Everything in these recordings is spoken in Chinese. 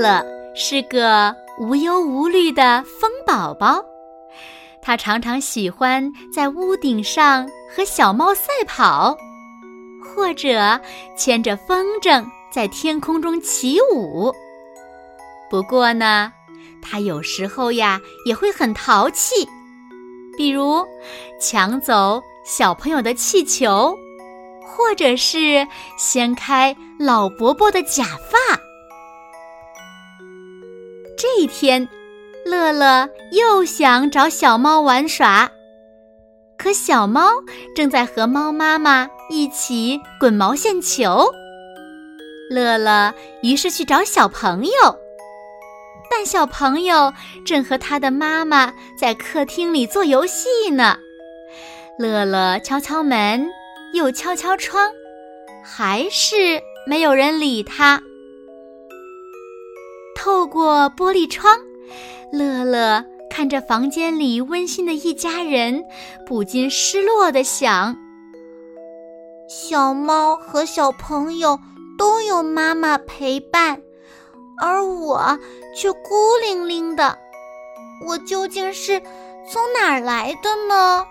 乐是个无忧无虑的风宝宝，他常常喜欢在屋顶上和小猫赛跑，或者牵着风筝在天空中起舞。不过呢，他有时候呀也会很淘气，比如抢走小朋友的气球，或者是掀开老伯伯的假发。一天，乐乐又想找小猫玩耍，可小猫正在和猫妈妈一起滚毛线球。乐乐于是去找小朋友，但小朋友正和他的妈妈在客厅里做游戏呢。乐乐敲敲门，又敲敲窗，还是没有人理他。透过玻璃窗，乐乐看着房间里温馨的一家人，不禁失落的想：小猫和小朋友都有妈妈陪伴，而我却孤零零的。我究竟是从哪儿来的呢？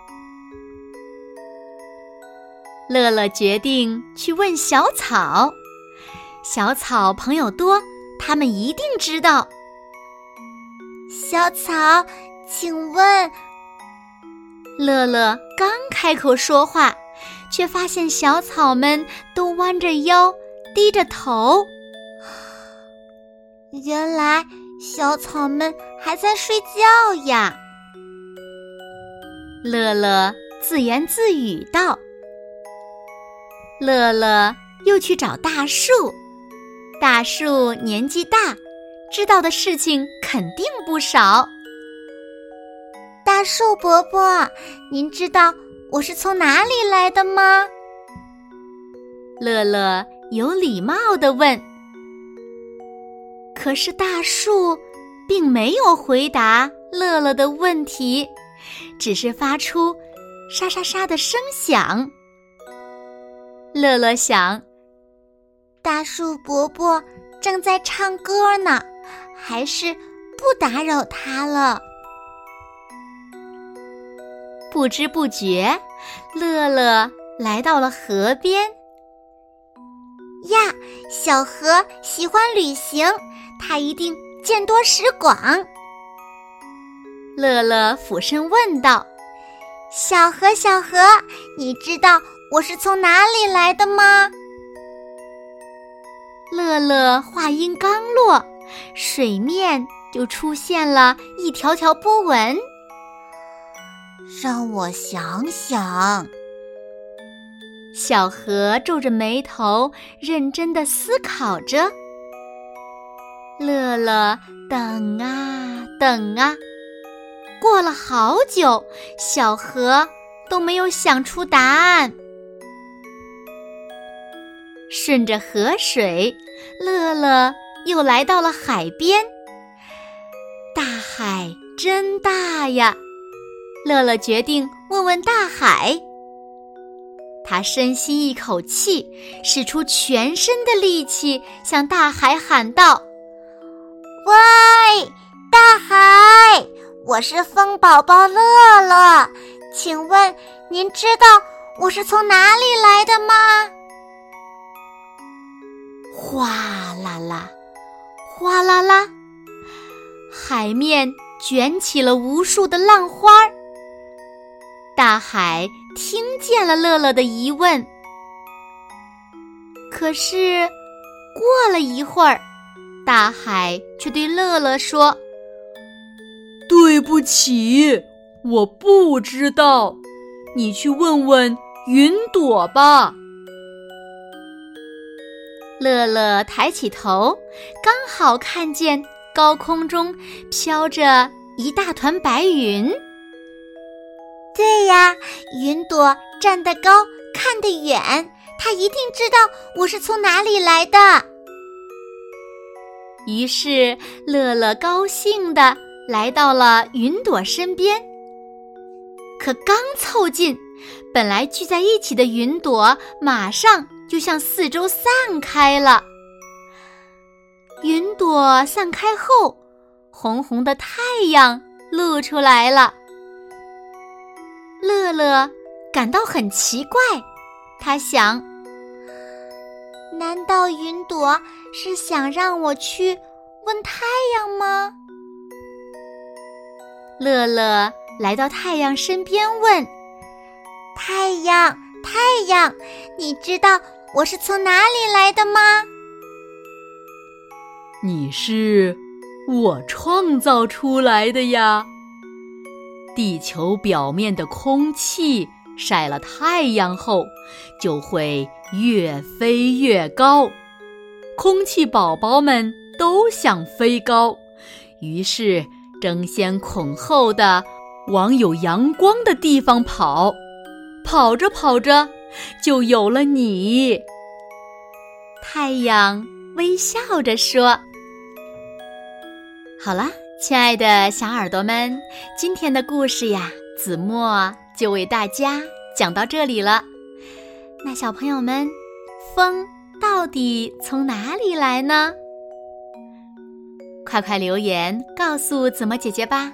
乐乐决定去问小草。小草朋友多。他们一定知道。小草，请问，乐乐刚开口说话，却发现小草们都弯着腰，低着头。原来小草们还在睡觉呀！乐乐自言自语道。乐乐又去找大树。大树年纪大，知道的事情肯定不少。大树伯伯，您知道我是从哪里来的吗？乐乐有礼貌的问。可是大树并没有回答乐乐的问题，只是发出沙沙沙的声响。乐乐想。大树伯伯正在唱歌呢，还是不打扰他了。不知不觉，乐乐来到了河边。呀，小河喜欢旅行，它一定见多识广。乐乐俯身问道：“小河，小河，你知道我是从哪里来的吗？”乐乐话音刚落，水面就出现了一条条波纹。让我想想。小河皱着眉头，认真的思考着。乐乐等啊等啊，过了好久，小河都没有想出答案。顺着河水，乐乐又来到了海边。大海真大呀！乐乐决定问问大海。他深吸一口气，使出全身的力气，向大海喊道：“喂，大海，我是风宝宝乐乐，请问您知道我是从哪里来的吗？”哗啦啦，哗啦啦，海面卷起了无数的浪花儿。大海听见了乐乐的疑问，可是过了一会儿，大海却对乐乐说：“对不起，我不知道，你去问问云朵吧。”乐乐抬起头，刚好看见高空中飘着一大团白云。对呀，云朵站得高，看得远，它一定知道我是从哪里来的。于是，乐乐高兴地来到了云朵身边。可刚凑近，本来聚在一起的云朵马上就向四周散开了。云朵散开后，红红的太阳露出来了。乐乐感到很奇怪，他想：难道云朵是想让我去问太阳吗？乐乐来到太阳身边，问：“太阳，太阳，你知道我是从哪里来的吗？”“你是我创造出来的呀。”地球表面的空气晒了太阳后，就会越飞越高。空气宝宝们都想飞高，于是争先恐后的往有阳光的地方跑。跑着跑着，就有了你。太阳微笑着说：“好了。”亲爱的小耳朵们，今天的故事呀，子墨就为大家讲到这里了。那小朋友们，风到底从哪里来呢？快快留言告诉子墨姐姐吧。